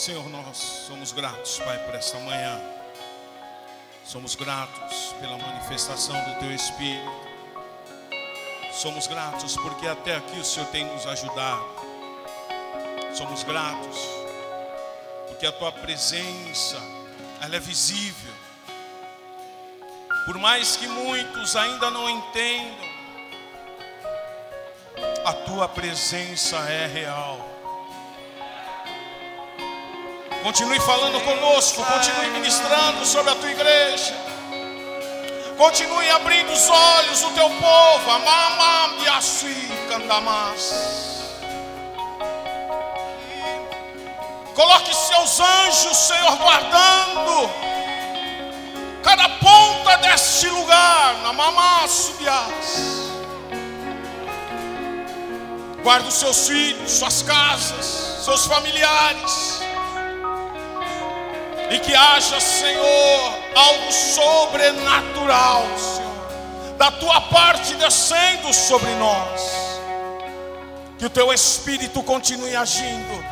Senhor, nós somos gratos, Pai, por esta manhã. Somos gratos pela manifestação do Teu Espírito. Somos gratos porque até aqui o Senhor tem nos ajudado. Somos gratos porque a Tua presença, ela é visível. Por mais que muitos ainda não entendam, a Tua presença é real. Continue falando conosco, continue ministrando sobre a tua igreja. Continue abrindo os olhos do teu povo. Amama candamas. Coloque seus anjos, Senhor, guardando cada ponta deste lugar. Namamá subias. Guarda os seus filhos, suas casas, seus familiares e que haja, Senhor, algo sobrenatural, Senhor, da tua parte descendo sobre nós. Que o teu espírito continue agindo,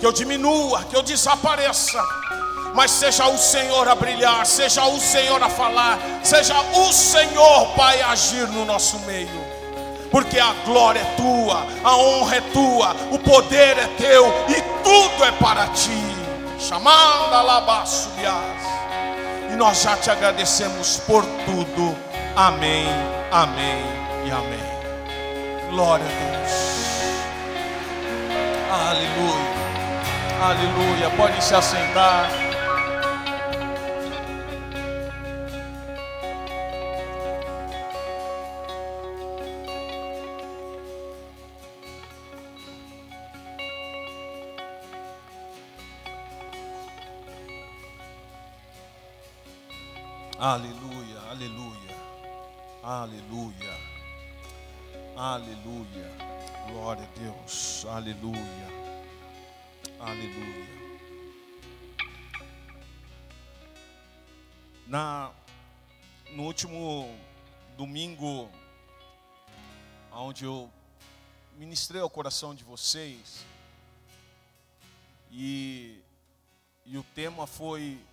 que eu diminua, que eu desapareça, mas seja o Senhor a brilhar, seja o Senhor a falar, seja o Senhor, Pai, a agir no nosso meio. Porque a glória é tua, a honra é tua, o poder é teu e tudo é para ti chamada Labassubiás. E nós já te agradecemos por tudo. Amém, amém e amém. Glória a Deus. Aleluia. Aleluia. Pode se assentar. Último domingo, onde eu ministrei ao coração de vocês, e, e o tema foi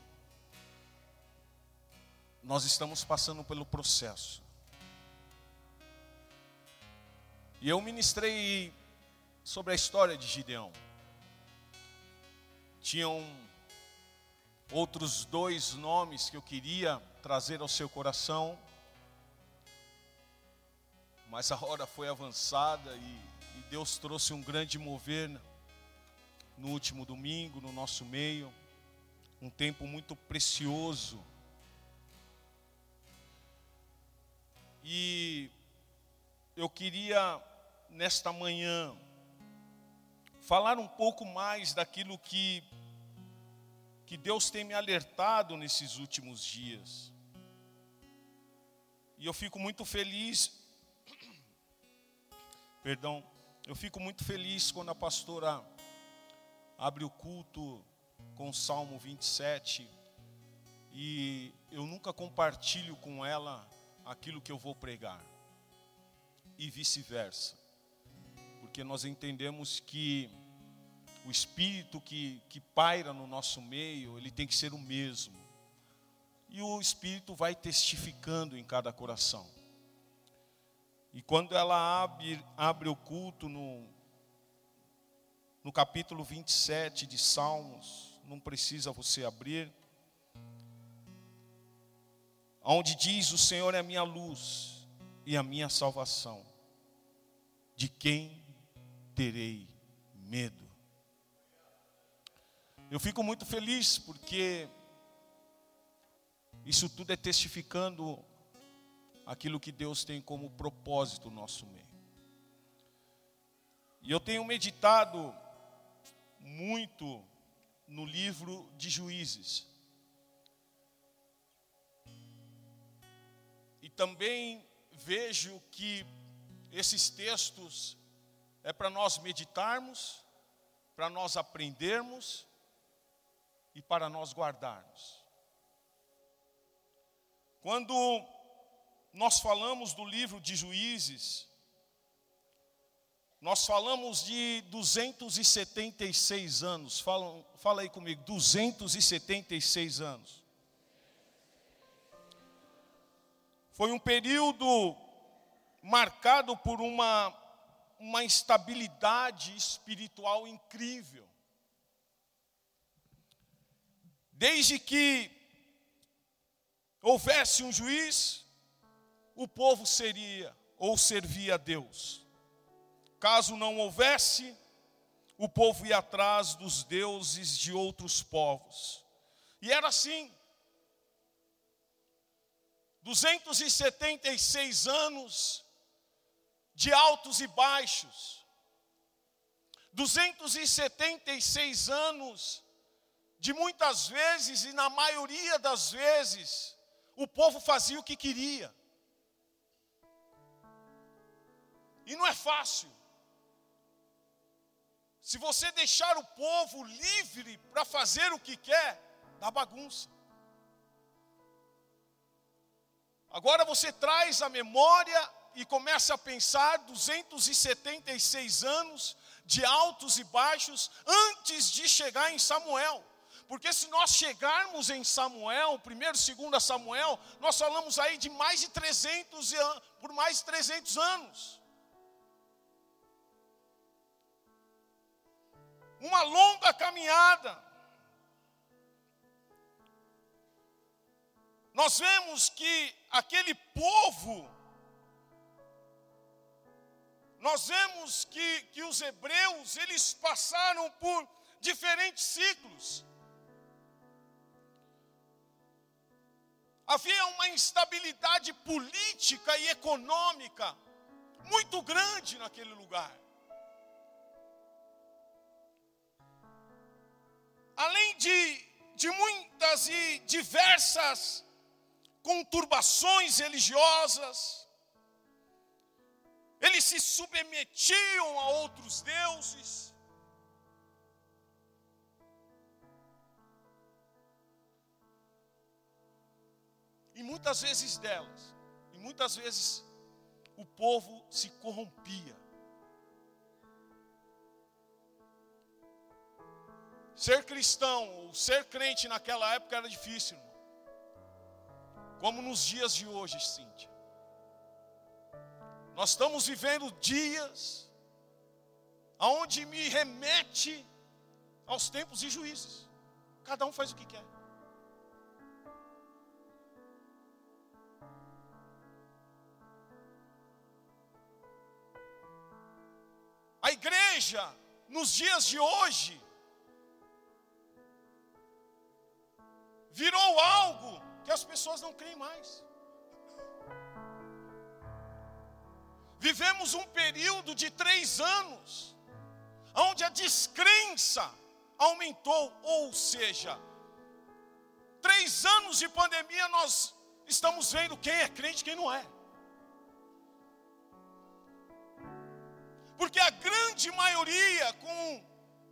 nós estamos passando pelo processo. E eu ministrei sobre a história de Gideão. Tinham outros dois nomes que eu queria trazer ao seu coração, mas a hora foi avançada e, e Deus trouxe um grande mover no último domingo, no nosso meio, um tempo muito precioso E eu queria, nesta manhã, falar um pouco mais daquilo que, que Deus tem me alertado nesses últimos dias. E eu fico muito feliz, perdão, eu fico muito feliz quando a pastora abre o culto com o Salmo 27 e eu nunca compartilho com ela aquilo que eu vou pregar, e vice-versa, porque nós entendemos que o espírito que, que paira no nosso meio, ele tem que ser o mesmo, e o espírito vai testificando em cada coração. E quando ela abre, abre o culto no, no capítulo 27 de Salmos, não precisa você abrir, onde diz: O Senhor é a minha luz e a minha salvação. De quem terei medo? Eu fico muito feliz porque isso tudo é testificando aquilo que Deus tem como propósito no nosso meio. E eu tenho meditado muito no livro de Juízes. também vejo que esses textos é para nós meditarmos, para nós aprendermos e para nós guardarmos. Quando nós falamos do livro de Juízes, Nós falamos de 276 anos. Fala, fala aí comigo, 276 anos. Foi um período marcado por uma, uma instabilidade espiritual incrível. Desde que houvesse um juiz, o povo seria ou servia a Deus. Caso não houvesse, o povo ia atrás dos deuses de outros povos. E era assim. 276 anos de altos e baixos. 276 anos de muitas vezes e na maioria das vezes o povo fazia o que queria. E não é fácil. Se você deixar o povo livre para fazer o que quer, dá bagunça. Agora você traz a memória e começa a pensar 276 anos de altos e baixos antes de chegar em Samuel. Porque se nós chegarmos em Samuel, primeiro, segundo Samuel, nós falamos aí de mais de 300 por mais de 300 anos. uma longa caminhada. Nós vemos que aquele povo, nós vemos que, que os hebreus, eles passaram por diferentes ciclos. Havia uma instabilidade política e econômica muito grande naquele lugar. além de, de muitas e diversas conturbações religiosas, eles se submetiam a outros deuses. E muitas vezes delas, e muitas vezes o povo se corrompia. Ser cristão, ou ser crente naquela época era difícil, irmão. Como nos dias de hoje, Cíntia. Nós estamos vivendo dias aonde me remete aos tempos de juízes. Cada um faz o que quer. A igreja, nos dias de hoje, virou algo que as pessoas não creem mais. Vivemos um período de três anos, onde a descrença aumentou, ou seja, três anos de pandemia nós estamos vendo quem é crente e quem não é. Porque a grande maioria, com,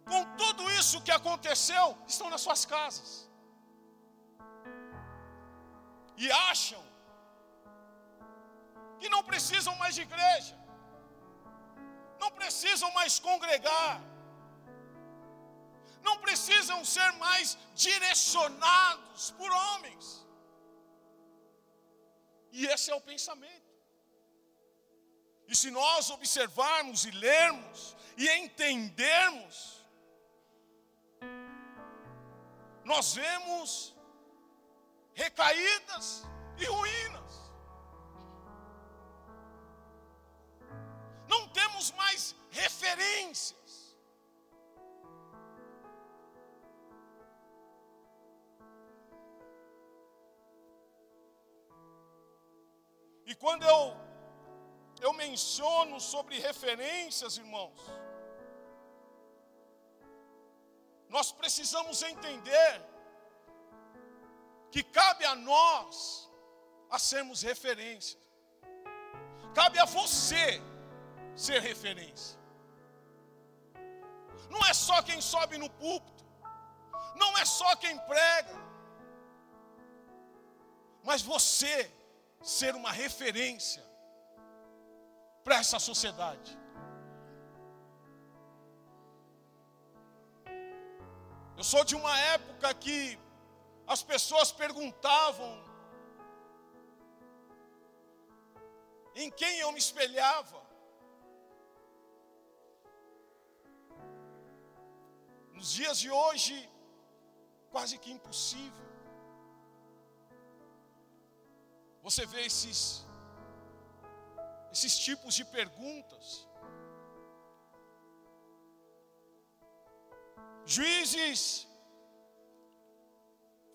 com tudo isso que aconteceu, estão nas suas casas e acham que não precisam mais de igreja, não precisam mais congregar, não precisam ser mais direcionados por homens. E esse é o pensamento. E se nós observarmos e lermos e entendermos, nós vemos recaídas e ruínas. Não temos mais referências. E quando eu eu menciono sobre referências, irmãos, nós precisamos entender que cabe a nós a sermos referência. Cabe a você ser referência. Não é só quem sobe no púlpito, não é só quem prega, mas você ser uma referência para essa sociedade. Eu sou de uma época que as pessoas perguntavam em quem eu me espelhava. Nos dias de hoje, quase que impossível. Você vê esses esses tipos de perguntas. Juízes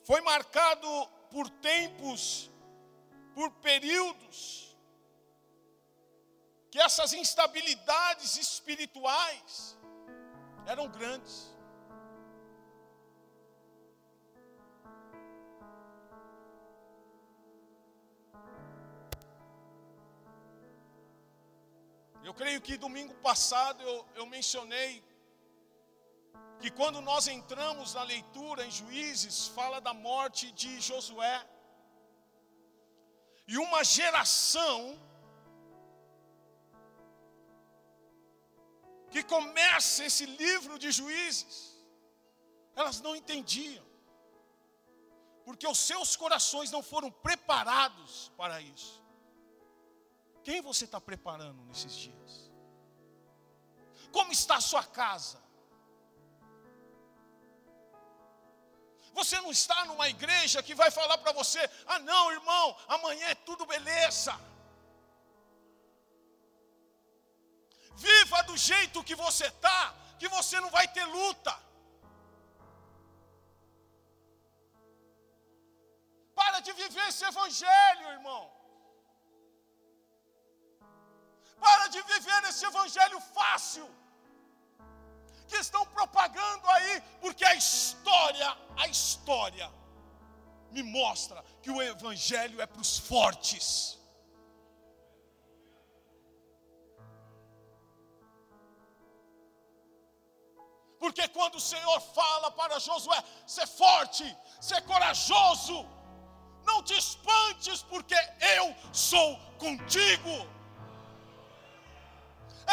foi marcado por tempos, por períodos, que essas instabilidades espirituais eram grandes. Creio que domingo passado eu, eu mencionei que quando nós entramos na leitura em Juízes, fala da morte de Josué. E uma geração que começa esse livro de Juízes, elas não entendiam, porque os seus corações não foram preparados para isso. Quem você está preparando nesses dias? Como está a sua casa? Você não está numa igreja que vai falar para você: ah, não, irmão, amanhã é tudo beleza. Viva do jeito que você está, que você não vai ter luta. Para de viver esse evangelho, irmão. Para de viver esse evangelho fácil que estão propagando aí, porque a história, a história me mostra que o evangelho é para os fortes. Porque quando o Senhor fala para Josué, ser forte, ser corajoso, não te espantes, porque eu sou contigo.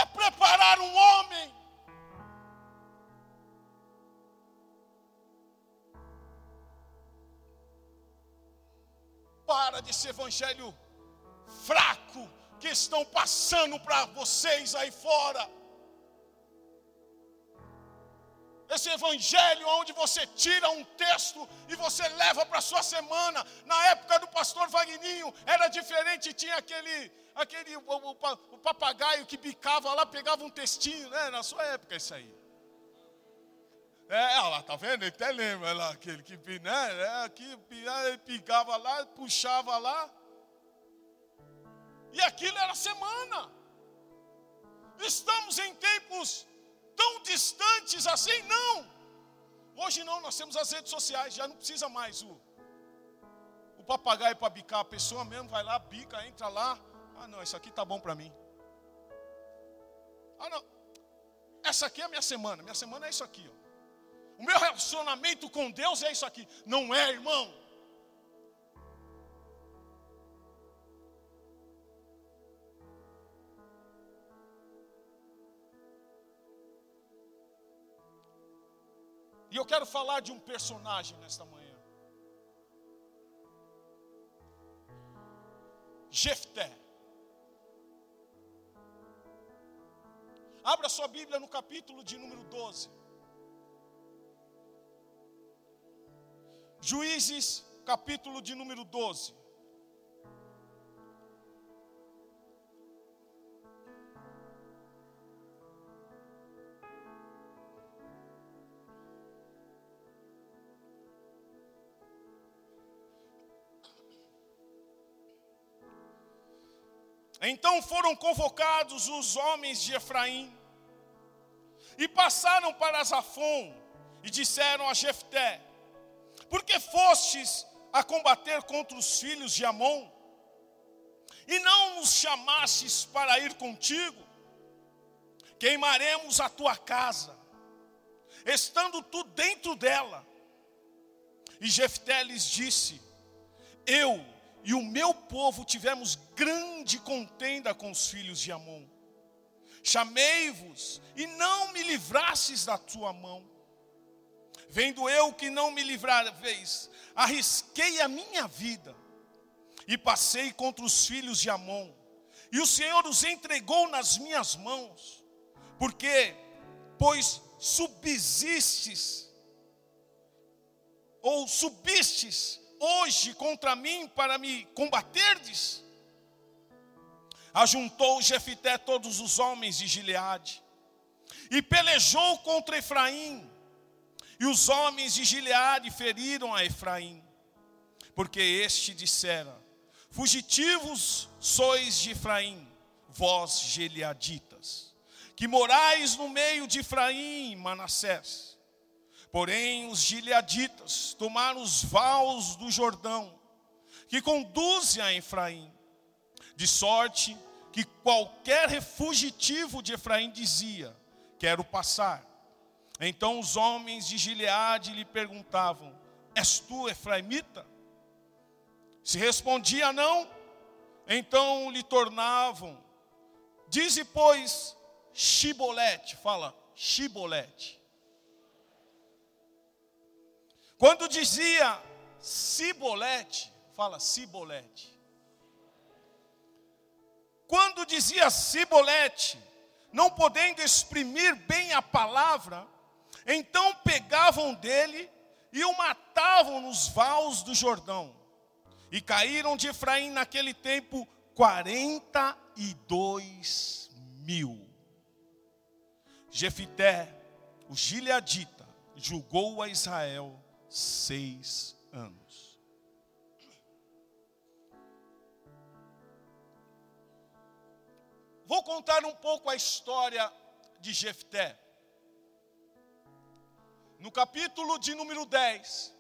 É preparar um homem Para desse evangelho fraco que estão passando para vocês aí fora. Esse evangelho onde você tira um texto e você leva para a sua semana. Na época do pastor Vagninho era diferente, tinha aquele, aquele o, o, o papagaio que bicava lá, pegava um textinho, né? Na sua época isso aí. É, olha lá, tá vendo? Ele até lembra lá, aquele que, né? É, aqui, ele picava lá, puxava lá. E aquilo era semana. Estamos em tempos tão distantes assim? Não. Hoje não, nós temos as redes sociais, já não precisa mais o, o papagaio para bicar. A pessoa mesmo vai lá, bica, entra lá. Ah, não, isso aqui tá bom para mim. Ah, não. Essa aqui é a minha semana. Minha semana é isso aqui, ó. O meu relacionamento com Deus é isso aqui. Não é, irmão. E eu quero falar de um personagem nesta manhã. Jefté. Abra sua Bíblia no capítulo de número 12. Juízes, capítulo de número 12. Então foram convocados os homens de Efraim e passaram para Zafon e disseram a Jefté: porque fostes a combater contra os filhos de Amon, e não nos chamastes para ir contigo, queimaremos a tua casa, estando tu dentro dela. E Jefté lhes disse: Eu e o meu povo tivemos grande contenda com os filhos de Amon. Chamei-vos e não me livrastes da tua mão Vendo eu que não me livrareis, arrisquei a minha vida e passei contra os filhos de Amon. E o Senhor os entregou nas minhas mãos, porque, pois subsistes, ou subistes hoje contra mim para me combaterdes? Ajuntou Jefité todos os homens de Gileade e pelejou contra Efraim. E os homens de Gileade feriram a Efraim, porque este dissera: Fugitivos sois de Efraim, vós gileaditas, que morais no meio de Efraim e Manassés. Porém, os gileaditas tomaram os vales do Jordão, que conduzem a Efraim, de sorte que qualquer fugitivo de Efraim dizia: Quero passar. Então os homens de Gileade lhe perguntavam: És tu efraimita? Se respondia não, então lhe tornavam: Dize, pois, Shibolete, fala, Shibolete. Quando dizia Cibolete, fala Cibolete. Quando dizia Cibolete, não podendo exprimir bem a palavra, então pegavam dele e o matavam nos vales do Jordão. E caíram de Efraim naquele tempo 42 mil. Jefité, o gileadita, julgou a Israel seis anos. Vou contar um pouco a história de Jefté. No capítulo de número 10,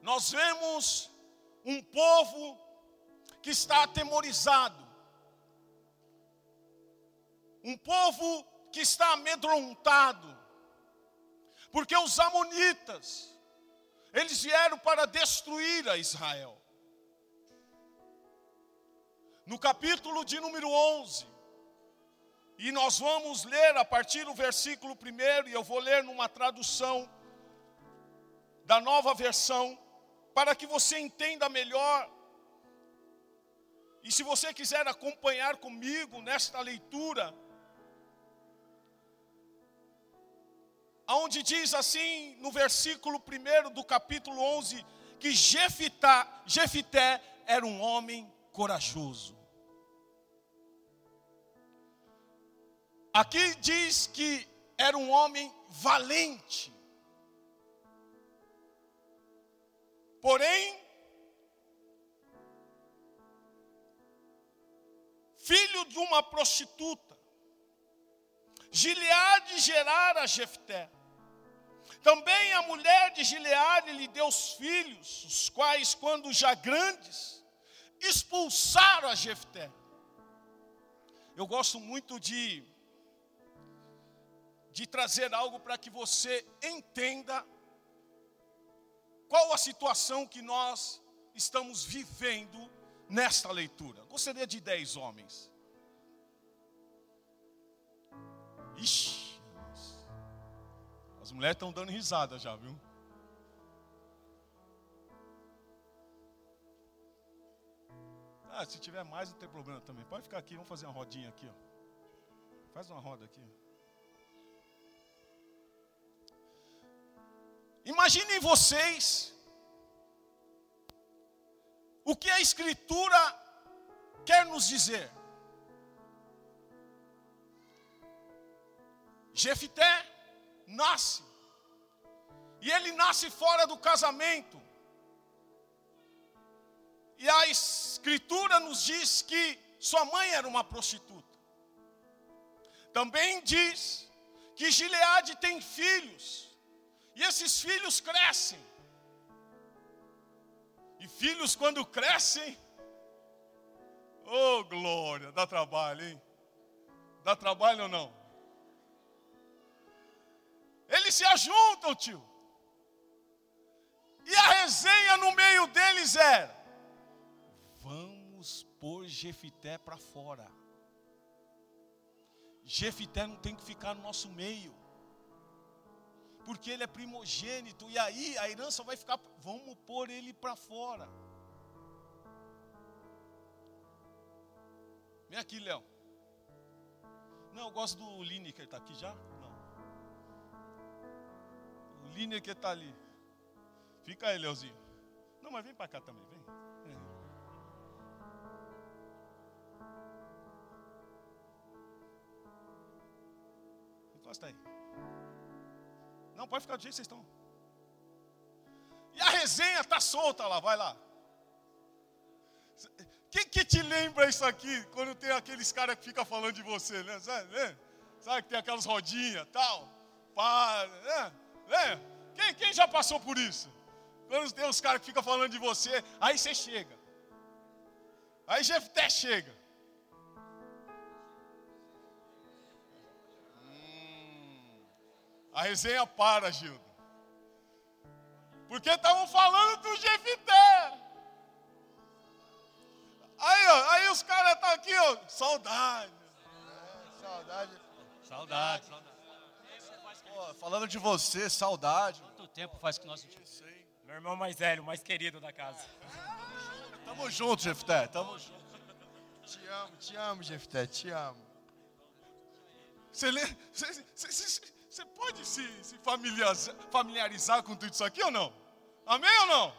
nós vemos um povo que está atemorizado, um povo que está amedrontado, porque os amonitas, eles vieram para destruir a Israel. No capítulo de número 11, e nós vamos ler a partir do versículo 1, e eu vou ler numa tradução da nova versão, para que você entenda melhor. E se você quiser acompanhar comigo nesta leitura, aonde diz assim no versículo 1 do capítulo 11 que Jefité, Jefité era um homem corajoso. Aqui diz que era um homem valente. Porém, filho de uma prostituta, Gileade gerara Jefté. Também a mulher de Gileade lhe deu os filhos, os quais, quando já grandes, expulsaram a Jefté. Eu gosto muito de, de trazer algo para que você entenda qual a situação que nós estamos vivendo nesta leitura. Gostaria de dez homens. Ixi, as mulheres estão dando risada já, viu? Ah, se tiver mais não tem problema também. Pode ficar aqui, vamos fazer uma rodinha aqui, ó. Faz uma roda aqui. Imaginem vocês o que a Escritura quer nos dizer. Jefité nasce. E ele nasce fora do casamento. E a escritura nos diz que sua mãe era uma prostituta. Também diz que Gileade tem filhos. E esses filhos crescem. E filhos quando crescem, oh glória, dá trabalho, hein? Dá trabalho ou não? Eles se ajuntam, tio. E a resenha no meio deles era: vamos pôr Jefité para fora. Jefité não tem que ficar no nosso meio. porque ele é primogênito, e aí a herança vai ficar, vamos pôr ele para fora. Vem aqui, Léo. Não, eu gosto do Lineker, está aqui já? O Lineker está ali. Fica aí, Leozinho. Não, mas vem para cá também, vem. Encosta aí. Não, pode ficar do jeito que vocês estão. E a resenha está solta lá, vai lá. Quem que te lembra isso aqui, quando tem aqueles caras que ficam falando de você, né? Sabe, né? Sabe que tem aquelas rodinhas, tal, pá, né? Né? Quem, quem já passou por isso? Quando tem os caras que ficam falando de você, aí você chega. Aí Jefté chega. Hum, a resenha para, Gildo. Porque estavam falando do Jefté. Aí, ó, aí os caras estão tá aqui, ó. Saudade. É, saudade. Saudade, saudade. Pô, falando de você, saudade. Quanto tempo faz que nós não sei. Meu irmão mais velho, mais querido da casa. Tamo junto, Jefté. Tamo junto. Te amo, te amo, Jefté, te amo. Você, você, você, você pode se, se familiarizar, familiarizar com tudo isso aqui ou não? Amém ou não?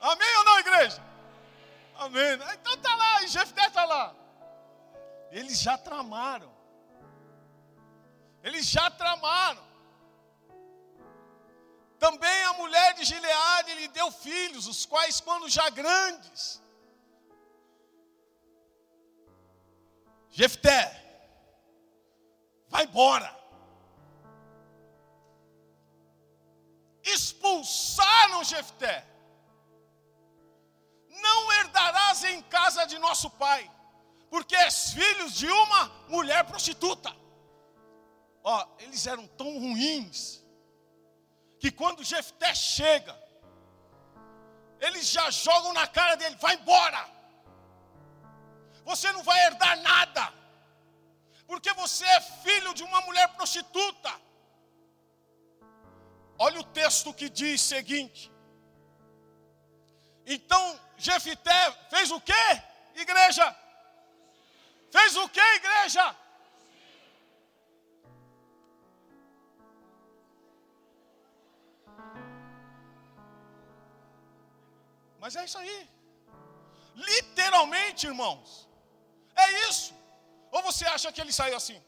Amém ou não, igreja? Amém. Então tá lá, Jefté está lá. Eles já tramaram. Eles já tramaram. Também a mulher de Gileade lhe deu filhos, os quais, quando já grandes, Jefté, vai embora. Expulsaram Jefté não herdarás em casa de nosso pai, porque és filhos de uma mulher prostituta. Ó, eles eram tão ruins, que quando Jefté chega, eles já jogam na cara dele: vai embora, você não vai herdar nada, porque você é filho de uma mulher prostituta. Olha o texto que diz o seguinte: então Jefité fez o que, igreja? Fez o que, igreja? Mas é isso aí. Literalmente, irmãos. É isso. Ou você acha que ele saiu assim?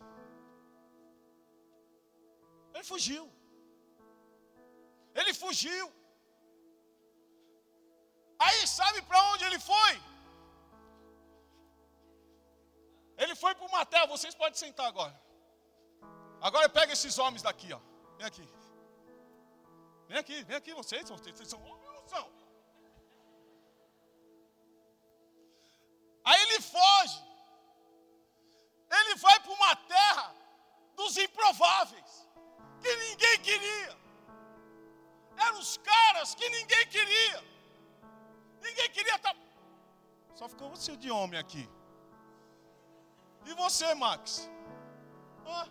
Ele fugiu. Ele fugiu. Aí sabe para onde ele foi? Ele foi para uma terra, vocês podem sentar agora. Agora pega esses homens daqui, ó. Vem aqui. Vem aqui, vem aqui vocês, vocês são? Aí ele foge. Ele vai para uma terra dos improváveis, que ninguém queria. Eram os caras que ninguém queria. Ninguém queria estar. Tá- Só ficou você de homem aqui. E você, Max? Ah.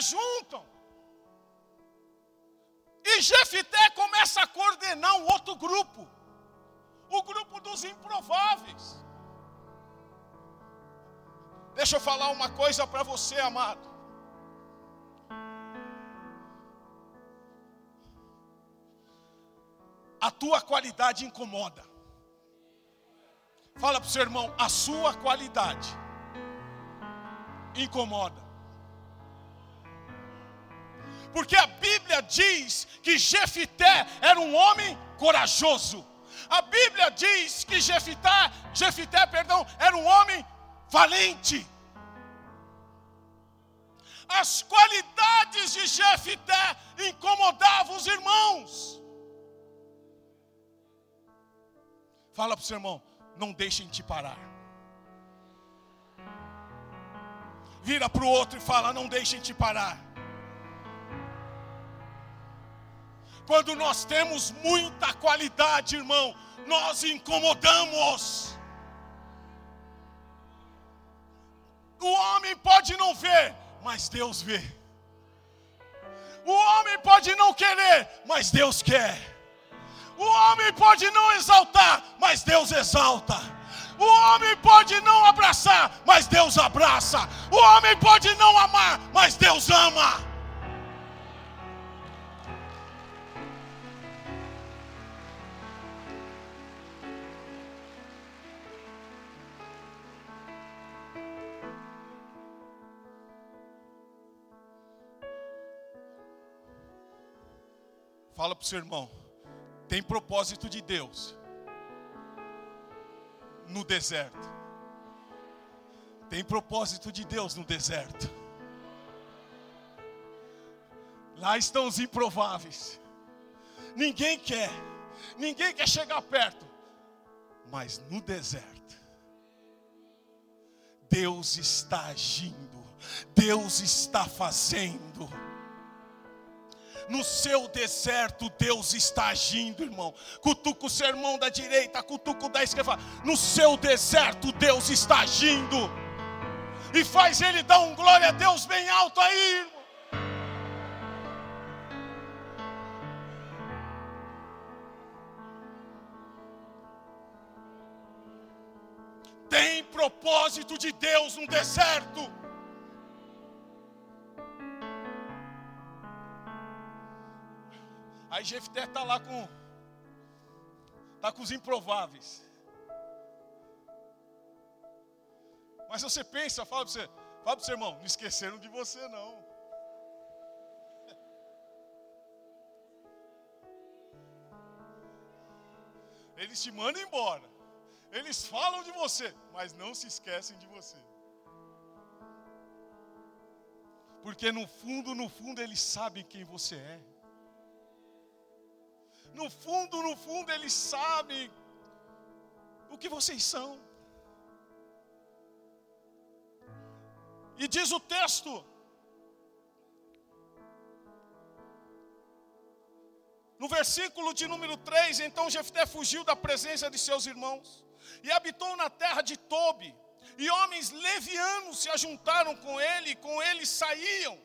Ajuntam. E Jefité começa a coordenar um outro grupo. O grupo dos improváveis. Deixa eu falar uma coisa para você, amado. A tua qualidade incomoda. Fala para o seu irmão, a sua qualidade incomoda. Porque a Bíblia diz que Jefité era um homem corajoso. A Bíblia diz que Jefité, Jefité, perdão, era um homem valente. As qualidades de Jefité incomodavam os irmãos. Fala para o seu irmão, não deixem te parar. Vira para o outro e fala, não deixem te parar. Quando nós temos muita qualidade, irmão, nós incomodamos. O homem pode não ver, mas Deus vê. O homem pode não querer, mas Deus quer. O homem pode não exaltar, mas Deus exalta. O homem pode não abraçar, mas Deus abraça. O homem pode não amar, mas Deus ama. Fala para o seu irmão. Tem propósito de Deus no deserto. Tem propósito de Deus no deserto. Lá estão os improváveis. Ninguém quer, ninguém quer chegar perto. Mas no deserto, Deus está agindo, Deus está fazendo. No seu deserto, Deus está agindo, irmão. Cutuca o sermão da direita, cutuca o da esquerda. No seu deserto, Deus está agindo. E faz ele dar um glória a Deus bem alto aí, irmão. Tem propósito de Deus no deserto. Aí Jefté está lá com. Está com os improváveis. Mas você pensa, fala para você, fala para seu irmão, não esqueceram de você não. Eles te mandam embora. Eles falam de você, mas não se esquecem de você. Porque no fundo, no fundo, eles sabem quem você é. No fundo, no fundo, eles sabem o que vocês são. E diz o texto, no versículo de número 3: Então Jefté fugiu da presença de seus irmãos e habitou na terra de Tobi. E homens levianos se ajuntaram com ele, e com ele saíam.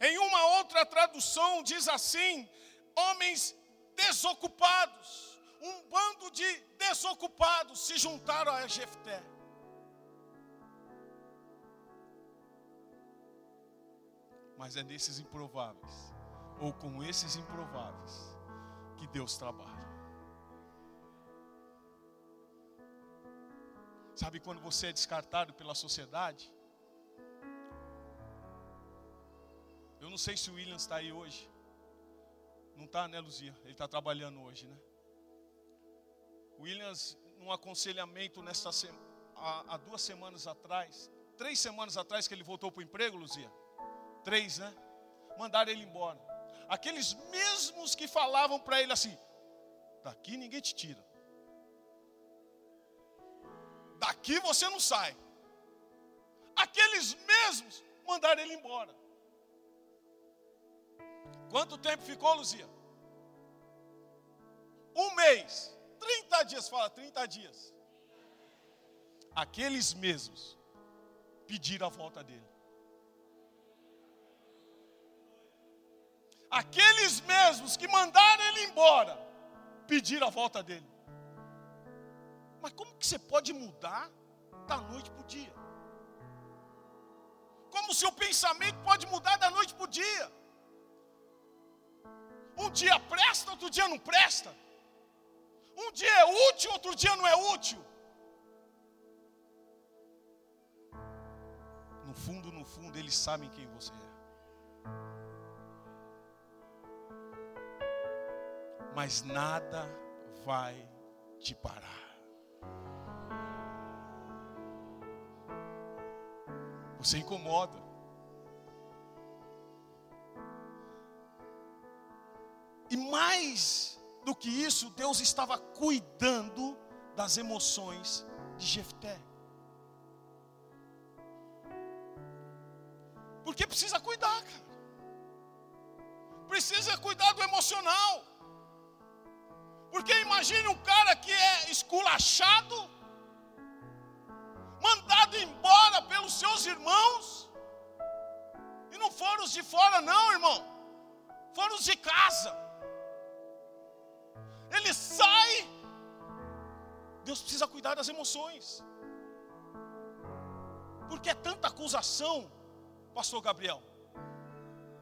Em uma outra tradução diz assim: homens desocupados, um bando de desocupados se juntaram a Jefté. Mas é nesses improváveis, ou com esses improváveis, que Deus trabalha. Sabe quando você é descartado pela sociedade? Eu não sei se o William está aí hoje. Não está, né, Luzia? Ele está trabalhando hoje, né? Williams, num aconselhamento nesta há, há duas semanas atrás, três semanas atrás que ele voltou para o emprego, Luzia. Três, né? Mandaram ele embora. Aqueles mesmos que falavam para ele assim: daqui ninguém te tira. Daqui você não sai. Aqueles mesmos mandaram ele embora. Quanto tempo ficou, Luzia? Um mês. 30 dias, fala 30 dias. Aqueles mesmos pediram a volta dele. Aqueles mesmos que mandaram ele embora pediram a volta dele. Mas como que você pode mudar da noite para o dia? Como o seu pensamento pode mudar da noite para o dia? Um dia presta, outro dia não presta. Um dia é útil, outro dia não é útil. No fundo, no fundo, eles sabem quem você é. Mas nada vai te parar. Você incomoda. E mais do que isso, Deus estava cuidando das emoções de Jefté. Porque precisa cuidar, cara. precisa cuidar do emocional. Porque imagine um cara que é esculachado, mandado embora pelos seus irmãos, e não foram os de fora, não, irmão, foram os de casa. Deus precisa cuidar das emoções, porque é tanta acusação, Pastor Gabriel,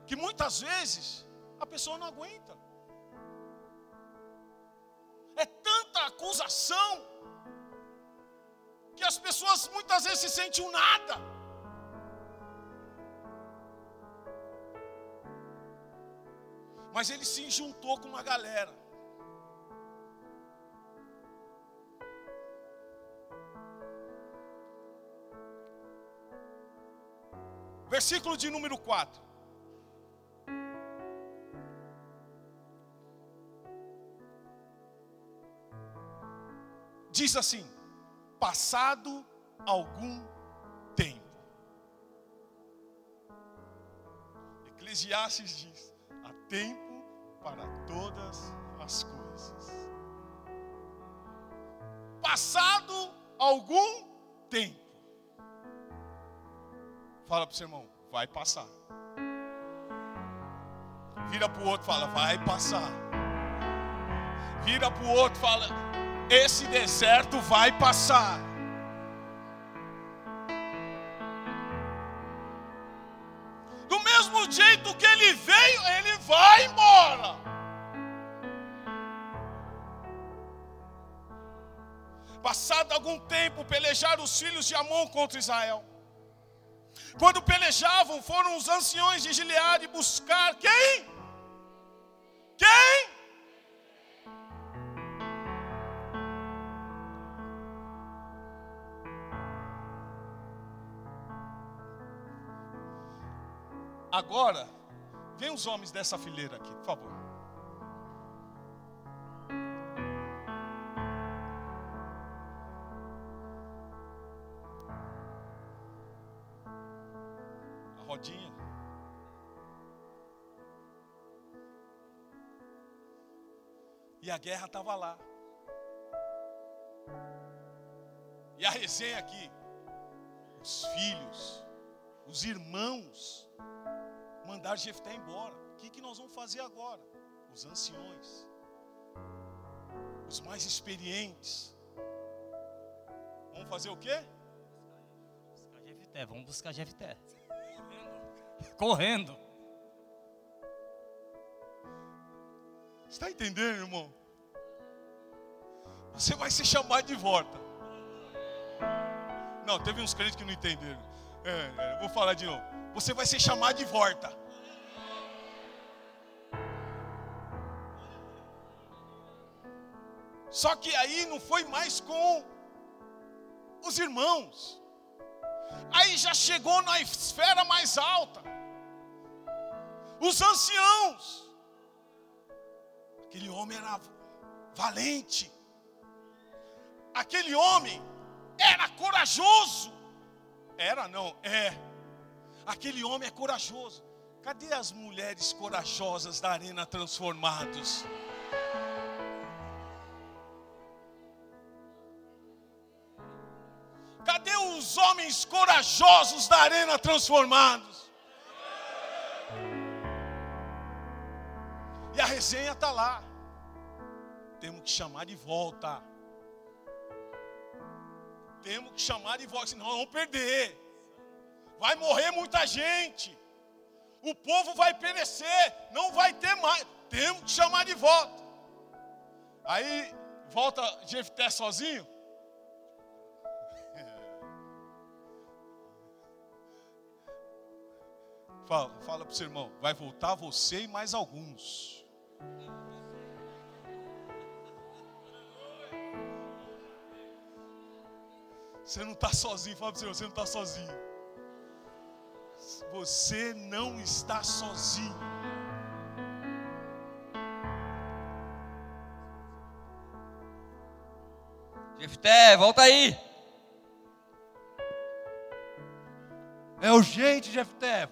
que muitas vezes a pessoa não aguenta. É tanta acusação que as pessoas muitas vezes se sentem um nada. Mas ele se juntou com uma galera. Versículo de número 4. diz assim: passado algum tempo. Eclesiastes diz: há tempo para todas as coisas. Passado algum tempo. Fala para o seu irmão, vai passar. Vira para o outro, fala, vai passar. Vira para o outro, fala, esse deserto vai passar. Do mesmo jeito que ele veio, ele vai embora. Passado algum tempo, pelejaram os filhos de Amon contra Israel. Quando pelejavam, foram os anciões de Gileade buscar quem? Quem? Agora, vem os homens dessa fileira aqui, por favor. E a guerra estava lá. E a resenha aqui. Os filhos, os irmãos mandar Jefté embora. O que, que nós vamos fazer agora? Os anciões, os mais experientes. Vamos fazer o quê? Buscar Jefté, vamos buscar Jefté. Correndo. Correndo. Está entendendo, irmão? Você vai ser chamado de volta. Não, teve uns crentes que não entenderam. É, é, vou falar de novo. Você vai ser chamado de volta. Só que aí não foi mais com os irmãos. Aí já chegou na esfera mais alta. Os anciãos. Aquele homem era valente. Aquele homem era corajoso. Era não, é. Aquele homem é corajoso. Cadê as mulheres corajosas da Arena Transformados? Cadê os homens corajosos da arena transformados? Resenha está lá. Temos que chamar de volta. Temos que chamar de volta, senão vamos perder. Vai morrer muita gente. O povo vai perecer. Não vai ter mais. Temos que chamar de volta. Aí volta Jefté sozinho. Fala, fala para o seu irmão, vai voltar você e mais alguns. Você não está sozinho, fala para o irmão, você não está sozinho. Você não está sozinho. Jefté, volta aí. É urgente, Jefté.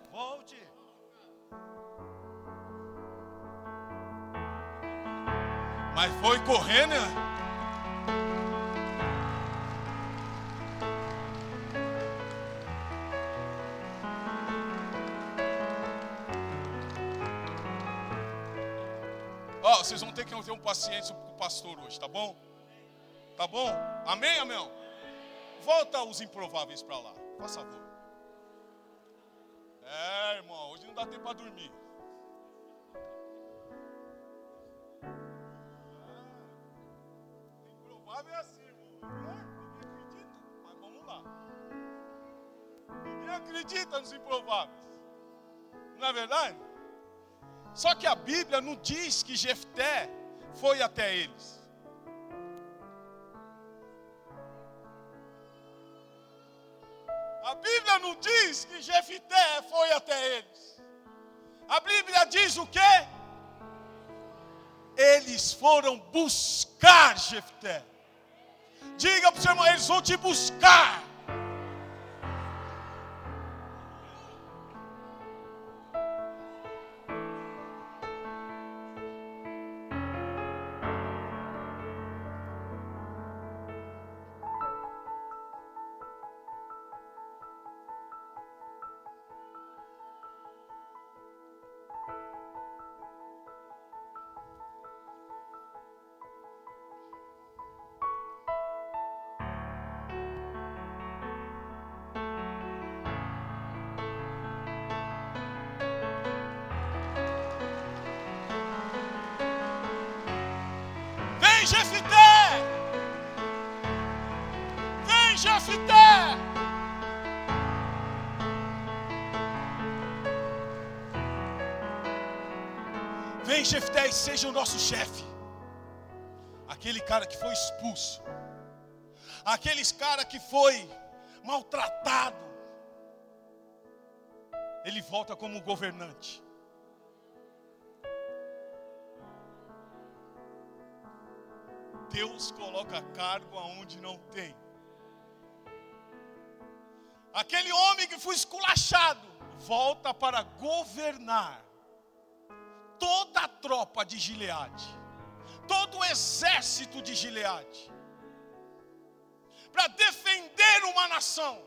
Aí foi correndo, né? Vocês vão ter que ter um paciência com o pastor hoje, tá bom? Tá bom? Amém, amém? Volta os improváveis para lá, por favor. É, irmão, hoje não dá tempo para dormir. Improvável é assim, irmão. Ninguém acredita, mas vamos lá. Ninguém acredita nos improváveis. Não é verdade? Só que a Bíblia não diz que Jefté foi até eles. A Bíblia não diz que Jefté foi até eles. A Bíblia diz o quê? Eles foram buscar Jefté. Diga para o seu irmão, eles vão te buscar. Vem, Jefité! Vem, Jefté, e seja o nosso chefe. Aquele cara que foi expulso. Aqueles cara que foi maltratado. Ele volta como governante. Deus coloca cargo aonde não tem. Aquele homem que foi esculachado volta para governar toda a tropa de Gileade, todo o exército de Gileade, para defender uma nação.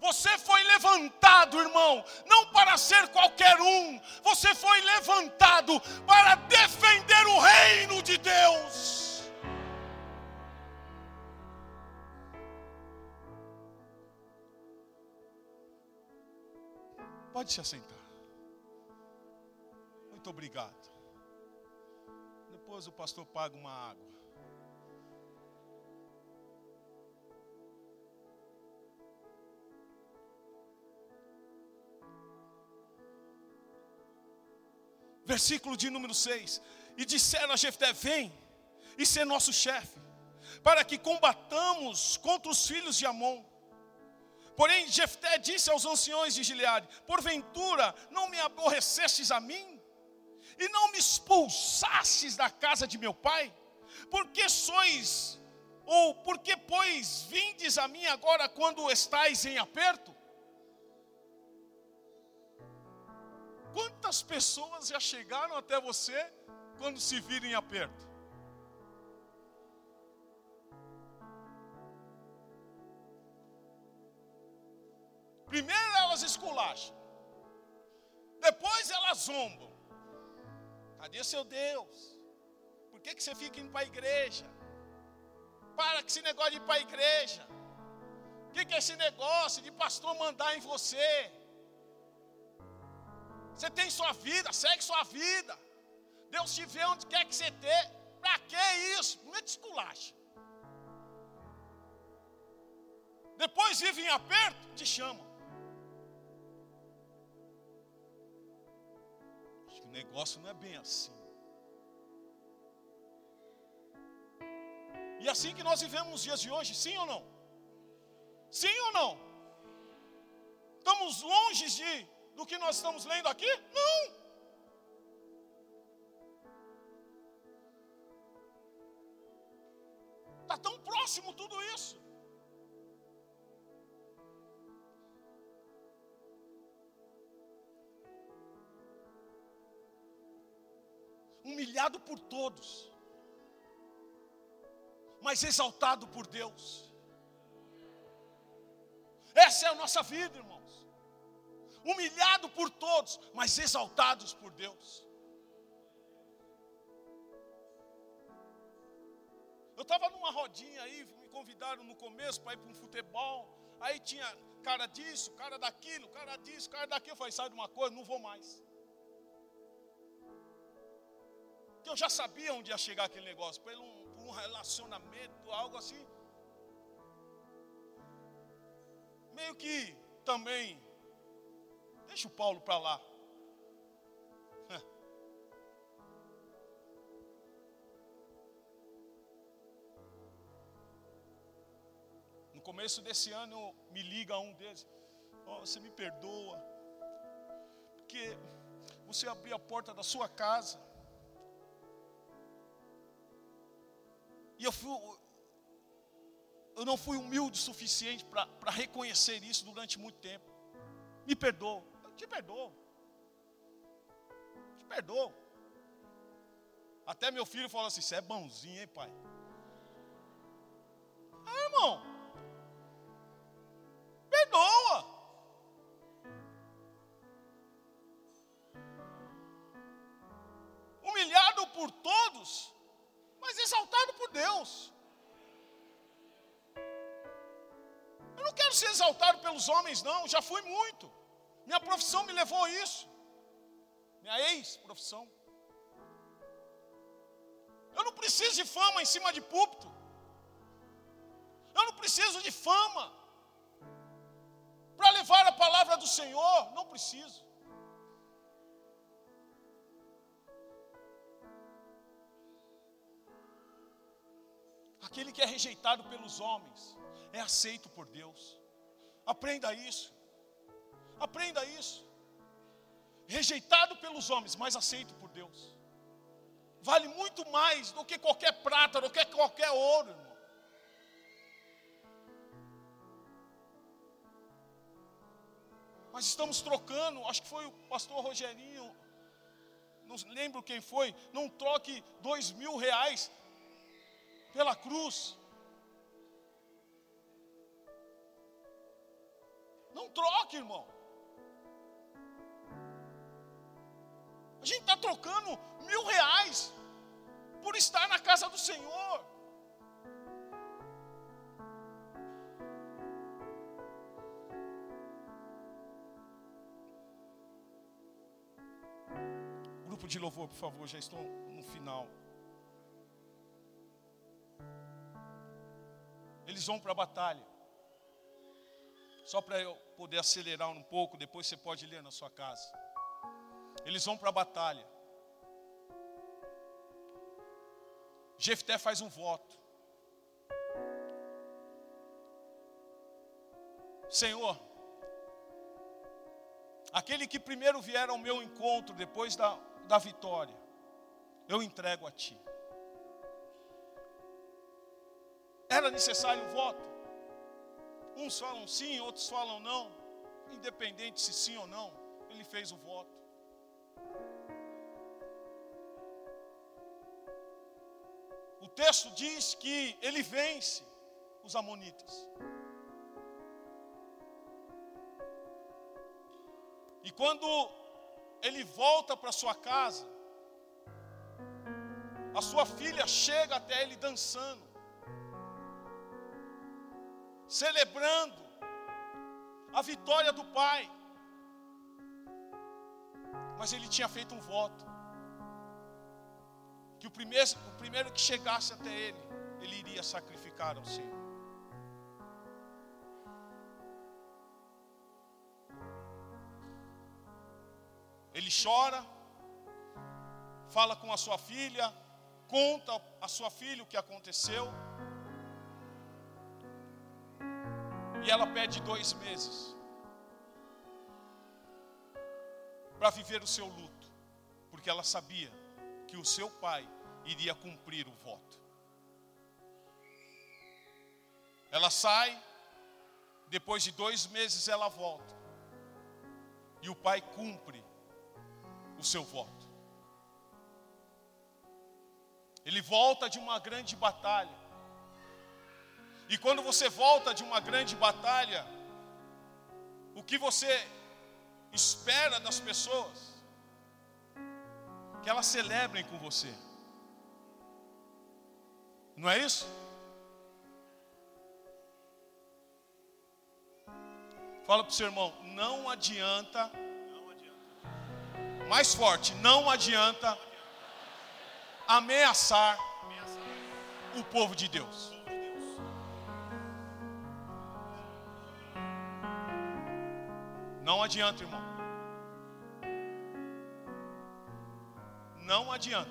Você foi levantado, irmão, não para ser qualquer um, você foi levantado para defender o reino de Deus. Pode se assentar. Muito obrigado. Depois o pastor paga uma água. Versículo de número 6. E disseram a Jefté: Vem e ser nosso chefe, para que combatamos contra os filhos de Amon. Porém, Jefté disse aos anciões de Gileade: Porventura não me aborrecestes a mim? E não me expulsastes da casa de meu pai? Porque sois, ou porque, pois, vindes a mim agora quando estáis em aperto? Quantas pessoas já chegaram até você quando se viram em aperto? Primeiro elas esculacham, depois elas zombam. Cadê seu Deus? Por que, que você fica indo para a igreja? Para com esse negócio de ir para a igreja. O que, que é esse negócio de pastor mandar em você? Você tem sua vida, segue sua vida. Deus te vê onde quer que você esteja. Para que isso? Não é desculacha. Depois vive em aperto, te chamam. Negócio não é bem assim. E assim que nós vivemos nos dias de hoje, sim ou não? Sim ou não? Estamos longe de do que nós estamos lendo aqui? Não. Está tão próximo tudo isso. Humilhado por todos. mas exaltado por Deus. Essa é a nossa vida, irmãos. Humilhado por todos, mas exaltados por Deus. Eu estava numa rodinha aí, me convidaram no começo para ir para um futebol. Aí tinha cara disso, cara daquilo, cara disso, cara daquilo. Eu falei, sai de uma coisa, não vou mais. Porque eu já sabia onde ia chegar aquele negócio, por um, um relacionamento, algo assim. Meio que também, deixa o Paulo para lá. No começo desse ano me liga um deles. Oh, você me perdoa. Porque você abriu a porta da sua casa E eu, fui, eu não fui humilde o suficiente para reconhecer isso durante muito tempo. Me perdoa. Eu te perdoo. Te perdoo. Até meu filho falou assim: Você é bonzinho, hein, pai? Exaltado pelos homens, não, já fui muito. Minha profissão me levou a isso. Minha ex-profissão. Eu não preciso de fama em cima de púlpito. Eu não preciso de fama para levar a palavra do Senhor. Não preciso. Aquele que é rejeitado pelos homens é aceito por Deus. Aprenda isso. Aprenda isso. Rejeitado pelos homens, mas aceito por Deus. Vale muito mais do que qualquer prata, do que qualquer ouro, irmão. Mas estamos trocando, acho que foi o pastor Rogerinho, não lembro quem foi, não troque dois mil reais pela cruz. Não troque, irmão. A gente está trocando mil reais por estar na casa do Senhor. Grupo de louvor, por favor, já estou no final. Eles vão para a batalha. Só para eu poder acelerar um pouco, depois você pode ler na sua casa. Eles vão para a batalha. Jefté faz um voto. Senhor, aquele que primeiro vier ao meu encontro depois da, da vitória, eu entrego a Ti. Era necessário um voto. Uns falam sim, outros falam não. Independente se sim ou não, ele fez o voto. O texto diz que ele vence os amonitas. E quando ele volta para sua casa, a sua filha chega até ele dançando celebrando a vitória do pai. Mas ele tinha feito um voto. Que o primeiro, o primeiro que chegasse até ele, ele iria sacrificar ao Senhor. Ele chora, fala com a sua filha, conta a sua filha o que aconteceu. E ela pede dois meses para viver o seu luto, porque ela sabia que o seu pai iria cumprir o voto. Ela sai, depois de dois meses ela volta, e o pai cumpre o seu voto. Ele volta de uma grande batalha, E quando você volta de uma grande batalha, o que você espera das pessoas? Que elas celebrem com você. Não é isso? Fala para o seu irmão, não adianta, mais forte, não adianta ameaçar o povo de Deus. Não adianta, irmão. Não adianta.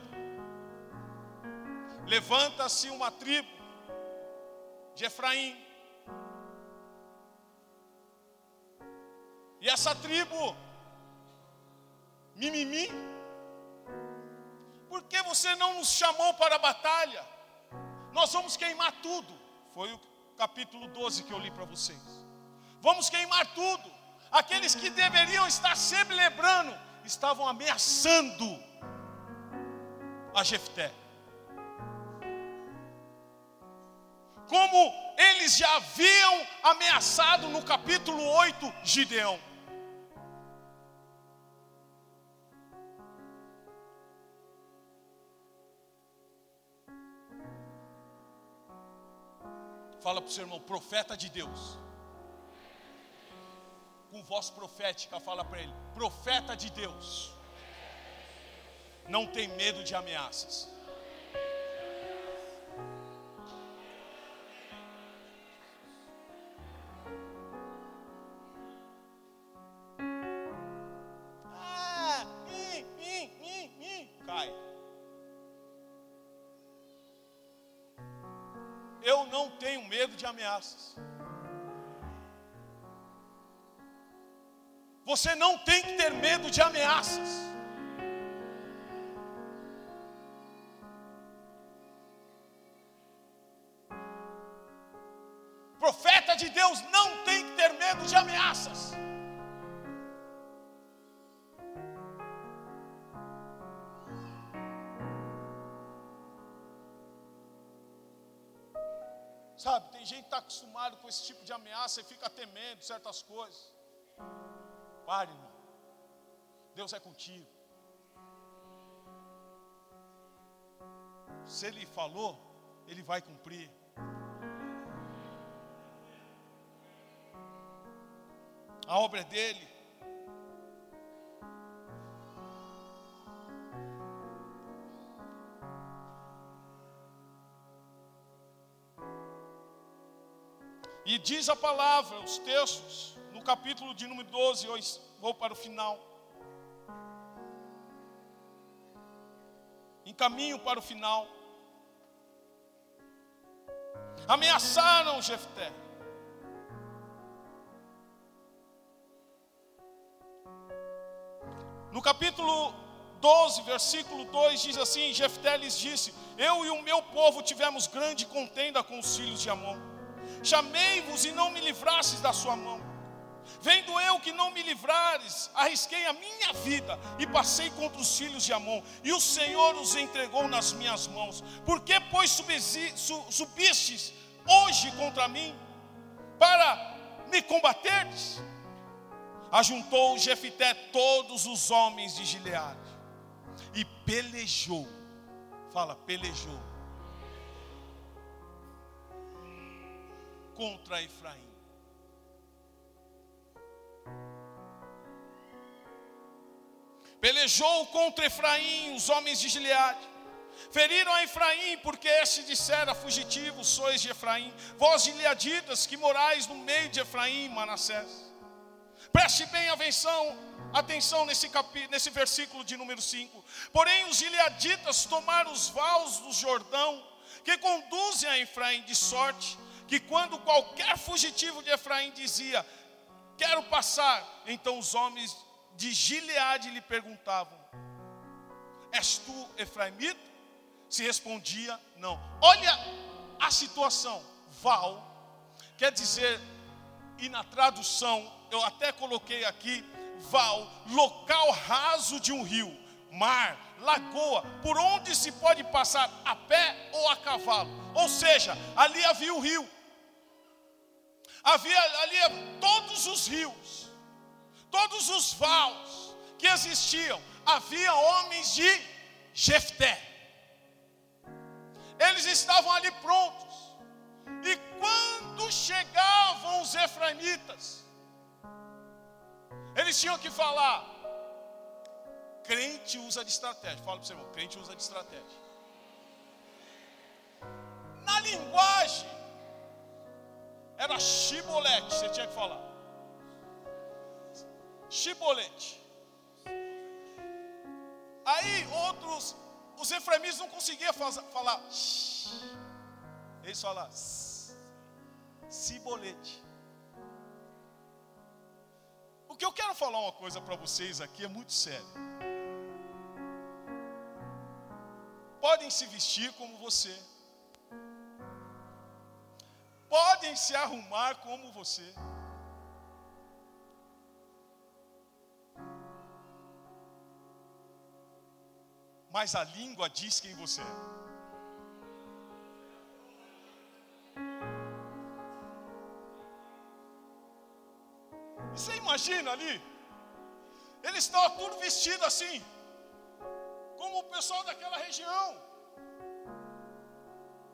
Levanta-se uma tribo de Efraim. E essa tribo, mimimi, por que você não nos chamou para a batalha? Nós vamos queimar tudo. Foi o capítulo 12 que eu li para vocês. Vamos queimar tudo. Aqueles que deveriam estar celebrando, estavam ameaçando a Jefté. como eles já haviam ameaçado no capítulo 8 Gideão. Fala para o seu irmão, profeta de Deus. Com voz profética, fala para ele: profeta de Deus. Não tem medo de ameaças. ameaças. Você não tem que ter medo de ameaças. Profeta de Deus não tem que ter medo de ameaças. Sabe, tem gente que está acostumado com esse tipo de ameaça e fica temendo certas coisas. Pare, irmão. Deus é contigo. Se Ele falou, Ele vai cumprir. A obra é dele. E diz a palavra, os textos, no capítulo de número 12, hoje vou para o final. Encaminho para o final. Ameaçaram Jefté. No capítulo 12, versículo 2 diz assim: Jefté lhes disse: Eu e o meu povo tivemos grande contenda com os filhos de Amon chamei-vos e não me livrastes da sua mão. Vendo eu que não me livrares, arrisquei a minha vida e passei contra os filhos de Amon, e o Senhor os entregou nas minhas mãos. Por que, pois, subistes hoje contra mim, para me combateres? Ajuntou Jefité todos os homens de Gileade e pelejou. Fala, pelejou contra Efraim. Pelejou contra Efraim os homens de Gileade. Feriram a Efraim, porque este dissera: Fugitivos sois de Efraim, vós gileaditas que morais no meio de Efraim Manassés. Preste bem atenção, atenção nesse, capi, nesse versículo de número 5. Porém, os gileaditas tomaram os vales do Jordão, que conduzem a Efraim, de sorte que quando qualquer fugitivo de Efraim dizia: Quero passar, então os homens de Gileade lhe perguntavam: És tu Efraimito? Se respondia: Não. Olha a situação. Val quer dizer, e na tradução eu até coloquei aqui, Val, local raso de um rio, mar, lagoa, por onde se pode passar a pé ou a cavalo. Ou seja, ali havia o rio. Havia ali todos os rios, todos os vales que existiam, havia homens de Jefté. Eles estavam ali prontos. E quando chegavam os efraimitas, eles tinham que falar. Crente usa de estratégia. Fala para você, irmão. Crente usa de estratégia. Na linguagem, era chibolete, você tinha que falar. Chibolete. Aí outros, os efraimitas não conseguiam falar. Eles falavam cibolete. O que eu quero falar uma coisa para vocês aqui é muito sério. Podem se vestir como você. Podem se arrumar como você. Mas a língua diz quem você é. Você imagina ali? Eles estavam tudo vestidos assim, como o pessoal daquela região.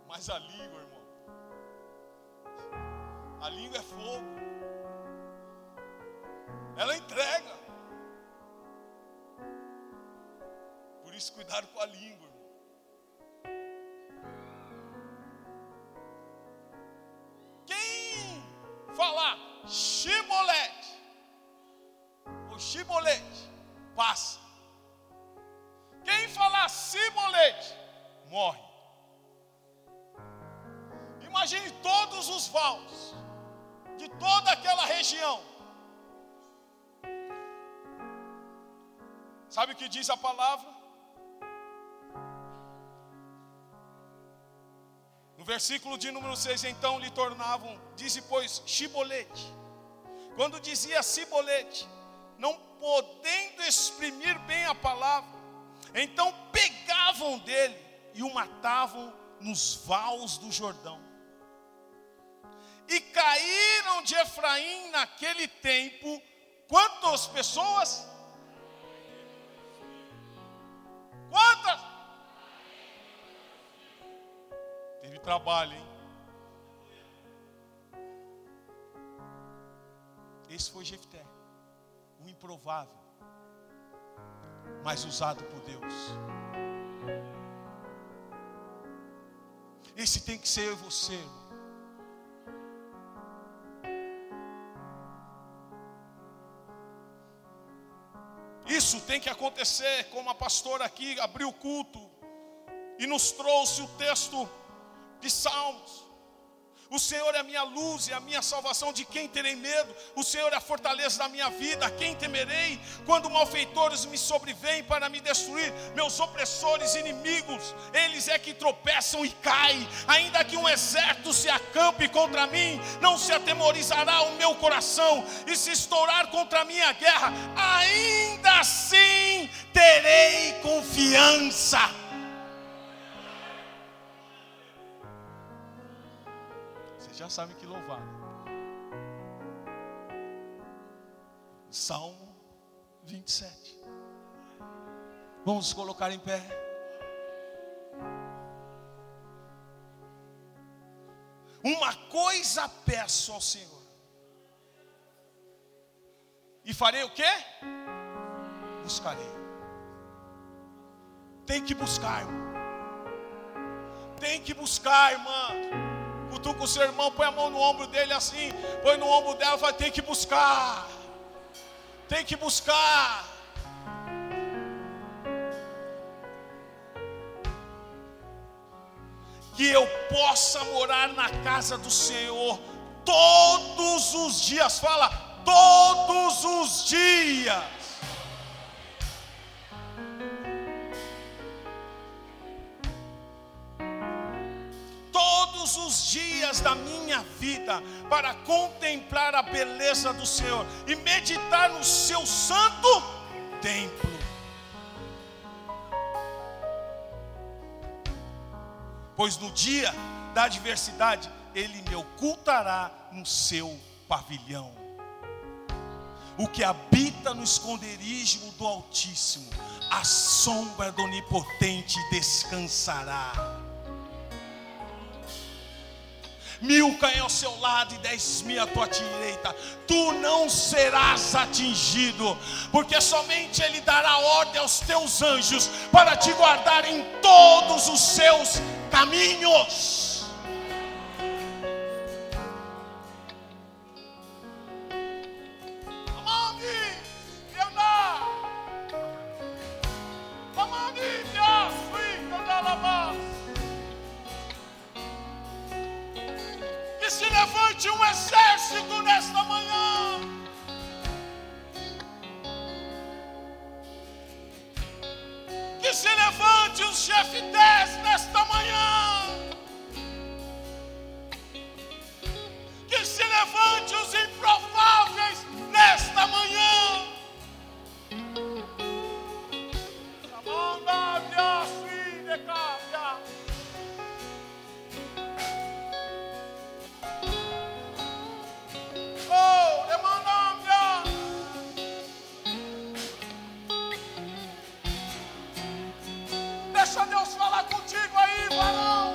Mas a língua, irmão, a língua é fogo. Ela entrega. Isso, cuidado com a língua. Quem falar chibolete o chibolete passa. Quem falar cibolete morre. Imagine todos os vals de toda aquela região. Sabe o que diz a palavra? Versículo de número 6, então lhe tornavam, disse pois, chibolete. Quando dizia cibolete, não podendo exprimir bem a palavra, então pegavam dele e o matavam nos vales do Jordão. E caíram de Efraim naquele tempo quantas pessoas? Teve trabalho, hein? Esse foi Jefté o improvável, mas usado por Deus. Esse tem que ser eu e você. Isso tem que acontecer, como a pastora aqui abriu o culto e nos trouxe o texto de Salmos. O Senhor é a minha luz e a minha salvação, de quem terei medo? O Senhor é a fortaleza da minha vida, a quem temerei? Quando malfeitores me sobrevêm para me destruir, meus opressores inimigos, eles é que tropeçam e caem. Ainda que um exército se acampe contra mim, não se atemorizará o meu coração, e se estourar contra mim a guerra, ainda assim terei confiança. Já sabem que louvar. Salmo 27. Vamos colocar em pé. Uma coisa peço ao Senhor. E farei o quê? Buscarei. Tem que buscar, irmão. Tem que buscar, irmão cutuca o seu irmão, põe a mão no ombro dele assim, põe no ombro dela fala: tem que buscar, tem que buscar. Que eu possa morar na casa do Senhor todos os dias, fala, todos os dias. Todos os dias da minha vida para contemplar a beleza do Senhor e meditar no seu santo templo. Pois no dia da adversidade ele me ocultará no seu pavilhão. O que habita no esconderijo do Altíssimo, a sombra do Onipotente descansará. Mil caem ao seu lado e dez mil à tua direita, tu não serás atingido, porque somente Ele dará ordem aos teus anjos para te guardar em todos os seus caminhos. que se levante um exército nesta manhã. Que se levante um chefe 10 nesta manhã. Que se levante os improváveis nesta manhã. Amanda, minha filha, Deixa Deus falar contigo aí, varão.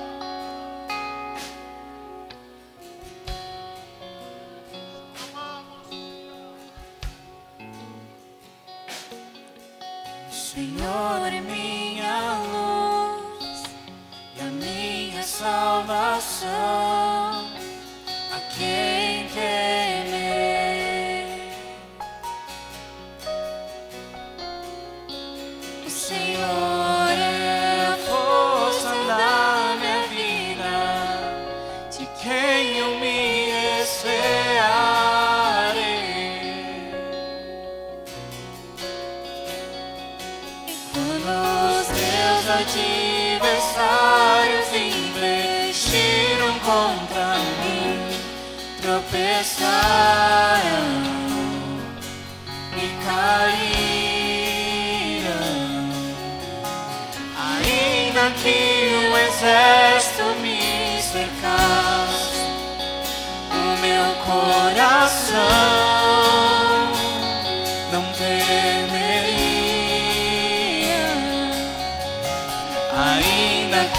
Senhor é minha luz e a minha salvação.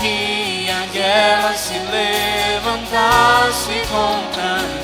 que a guerra se levantasse contra mim.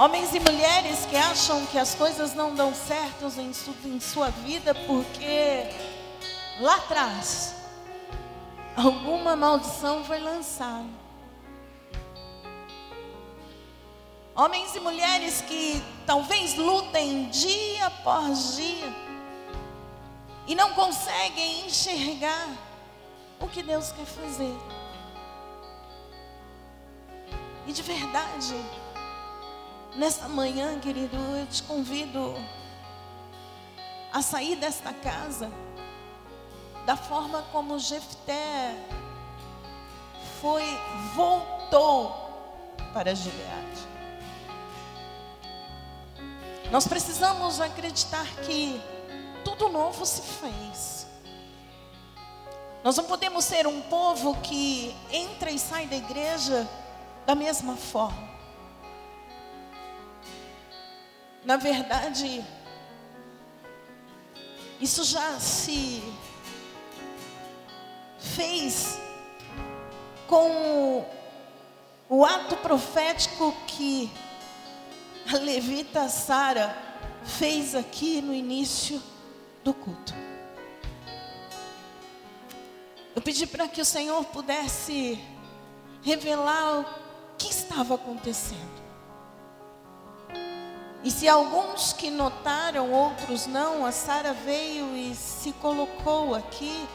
Homens e mulheres que acham que as coisas não dão certo em, em sua vida porque lá atrás alguma maldição foi lançada. Homens e mulheres que talvez lutem dia após dia e não conseguem enxergar o que Deus quer fazer. E de verdade, nesta manhã, querido, eu te convido a sair desta casa da forma como Jefté foi, voltou para Gileade. Nós precisamos acreditar que tudo novo se fez. Nós não podemos ser um povo que entra e sai da igreja da mesma forma. Na verdade, isso já se fez com o ato profético que a levita Sara fez aqui no início do culto. Eu pedi para que o Senhor pudesse revelar o que estava acontecendo. E se alguns que notaram, outros não, a Sara veio e se colocou aqui.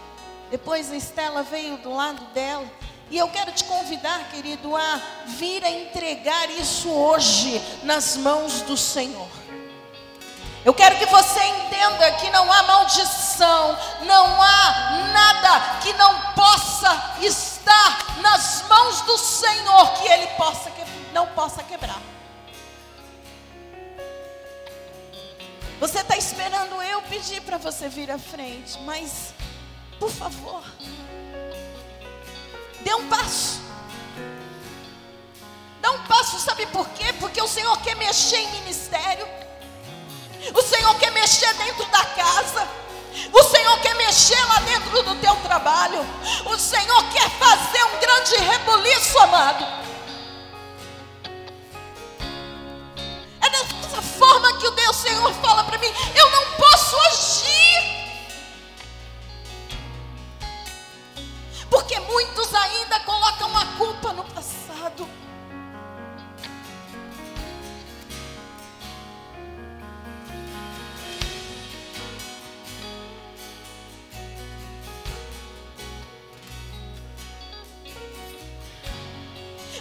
Depois a Estela veio do lado dela. E eu quero te convidar, querido, a vir a entregar isso hoje nas mãos do Senhor. Eu quero que você entenda que não há maldição, não há nada que não possa estar nas mãos do Senhor que Ele possa não possa quebrar. Você está esperando eu pedir para você vir à frente, mas, por favor, dê um passo. Dá um passo, sabe por quê? Porque o Senhor quer mexer em ministério. O Senhor quer mexer dentro da casa. O Senhor quer mexer lá dentro do teu trabalho. O Senhor quer fazer um grande rebuliço, amado. Dessa forma que o Deus Senhor fala para mim: eu não posso agir. Porque muitos ainda colocam a culpa no passado.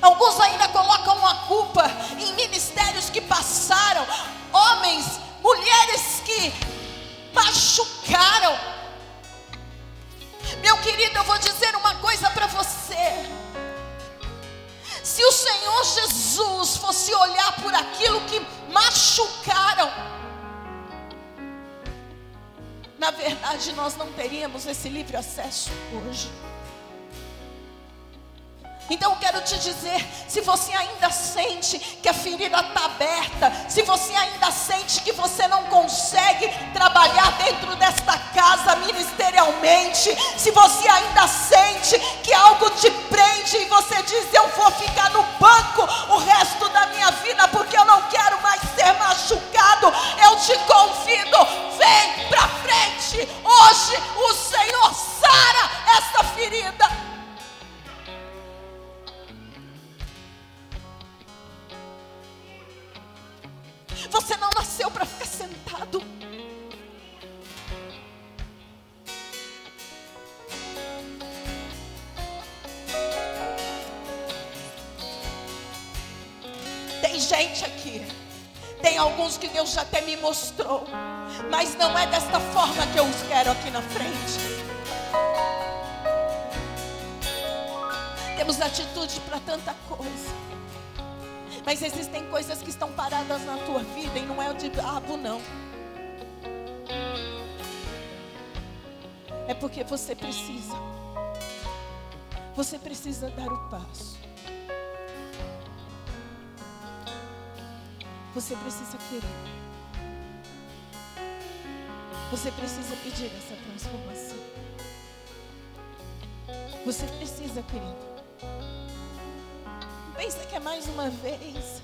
Alguns ainda colocam culpa em ministérios que passaram, homens, mulheres que machucaram. Meu querido, eu vou dizer uma coisa para você. Se o Senhor Jesus fosse olhar por aquilo que machucaram, na verdade nós não teríamos esse livre acesso hoje. Então eu quero te dizer: se você ainda sente que a ferida está aberta, se você ainda sente que você não consegue trabalhar dentro desta casa ministerialmente, se você ainda sente que algo te prende e você diz: Eu vou ficar no banco o resto da minha vida porque eu não quero mais ser machucado, eu te convido, vem para frente. Hoje o Senhor sara essa ferida. Alguns que Deus até me mostrou. Mas não é desta forma que eu os quero aqui na frente. Temos atitude para tanta coisa. Mas existem coisas que estão paradas na tua vida e não é o diabo, não. É porque você precisa. Você precisa dar o passo. Você precisa querer. Você precisa pedir essa transformação. Você precisa, querido pensa que é mais uma vez.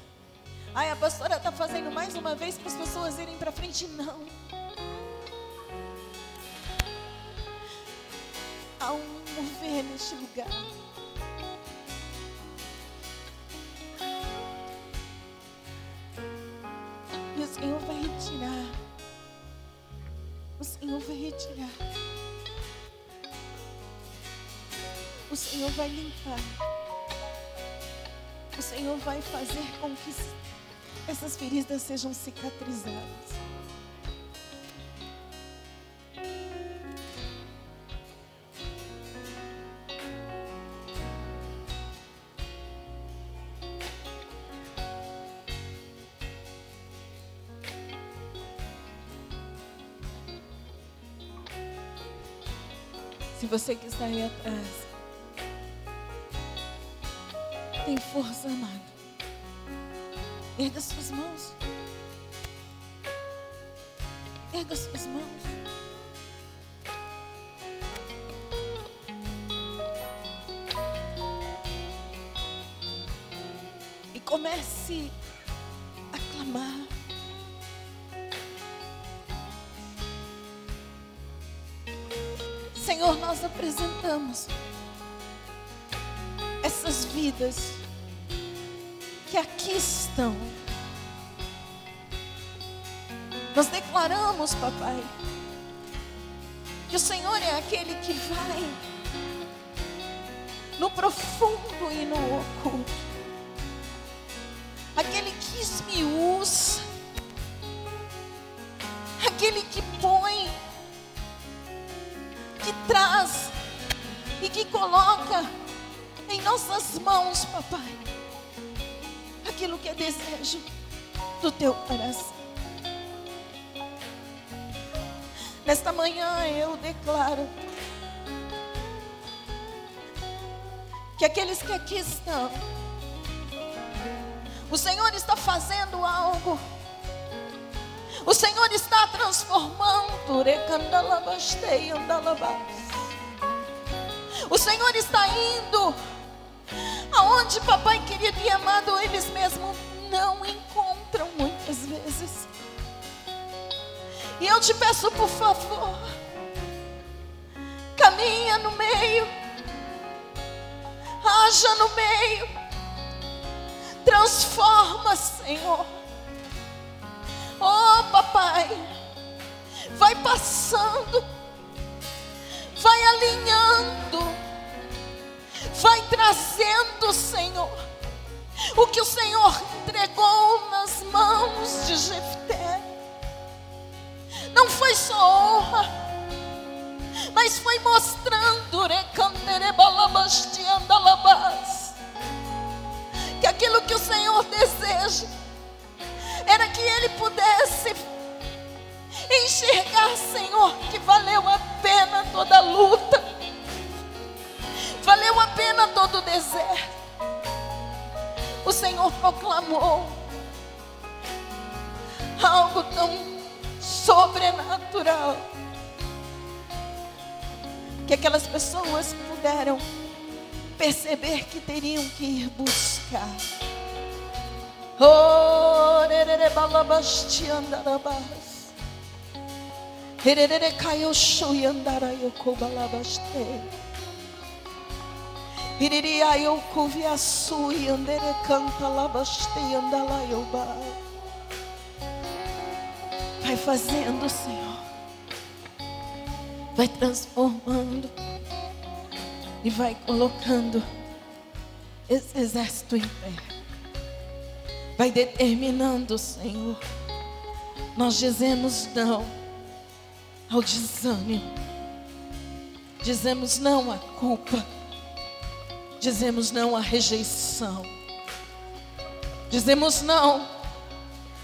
Ai, a pastora está fazendo mais uma vez para as pessoas irem para frente. Não. Há um mover neste lugar. O Senhor vai fazer com que essas feridas sejam cicatrizadas. Se você quiser ir atrás, força, amado. Erga suas mãos. Erga suas mãos. E comece a clamar. Senhor, nós apresentamos essas vidas aqui estão. Nós declaramos, papai, que o Senhor é aquele que vai no profundo e no oculto, aquele que esmiuça, aquele que põe, que traz e que coloca em nossas mãos, papai aquilo que é desejo do teu coração. Nesta manhã eu declaro que aqueles que aqui estão, o Senhor está fazendo algo. O Senhor está transformando. O Senhor está indo Aonde, papai querido e amado, eles mesmos não encontram muitas vezes. E eu te peço, por favor, caminha no meio, haja no meio, transforma, Senhor. Oh, papai, vai passando, vai alinhando vai trazendo, Senhor, o que o Senhor entregou nas mãos de Jefté. Não foi só honra, mas foi mostrando que aquilo que o Senhor deseja era que ele pudesse enxergar, Senhor, que valeu a pena toda a luta Valeu a pena todo o deserto. O Senhor proclamou algo tão sobrenatural que aquelas pessoas puderam perceber que teriam que ir buscar. Oh, Iriria eu cuvia sui andere canta labaste andala eu Vai fazendo, Senhor. Vai transformando. E vai colocando esse exército em pé. Vai determinando, Senhor. Nós dizemos não ao desânimo. Dizemos não à culpa Dizemos não à rejeição. Dizemos não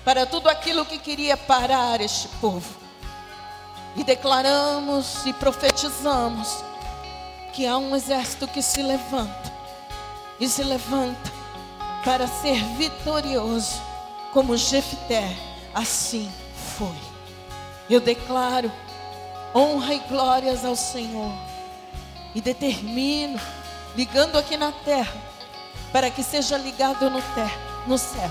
para tudo aquilo que queria parar este povo. E declaramos e profetizamos que há um exército que se levanta e se levanta para ser vitorioso, como Jefté assim foi. Eu declaro honra e glórias ao Senhor e determino ligando aqui na terra, para que seja ligado no, no céu.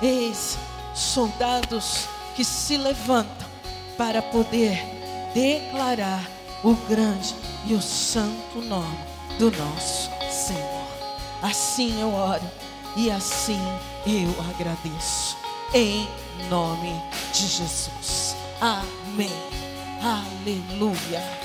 Eis soldados que se levantam para poder declarar o grande e o santo nome do nosso Senhor. Assim eu oro e assim eu agradeço. Em nome de Jesus. Amém. Aleluia.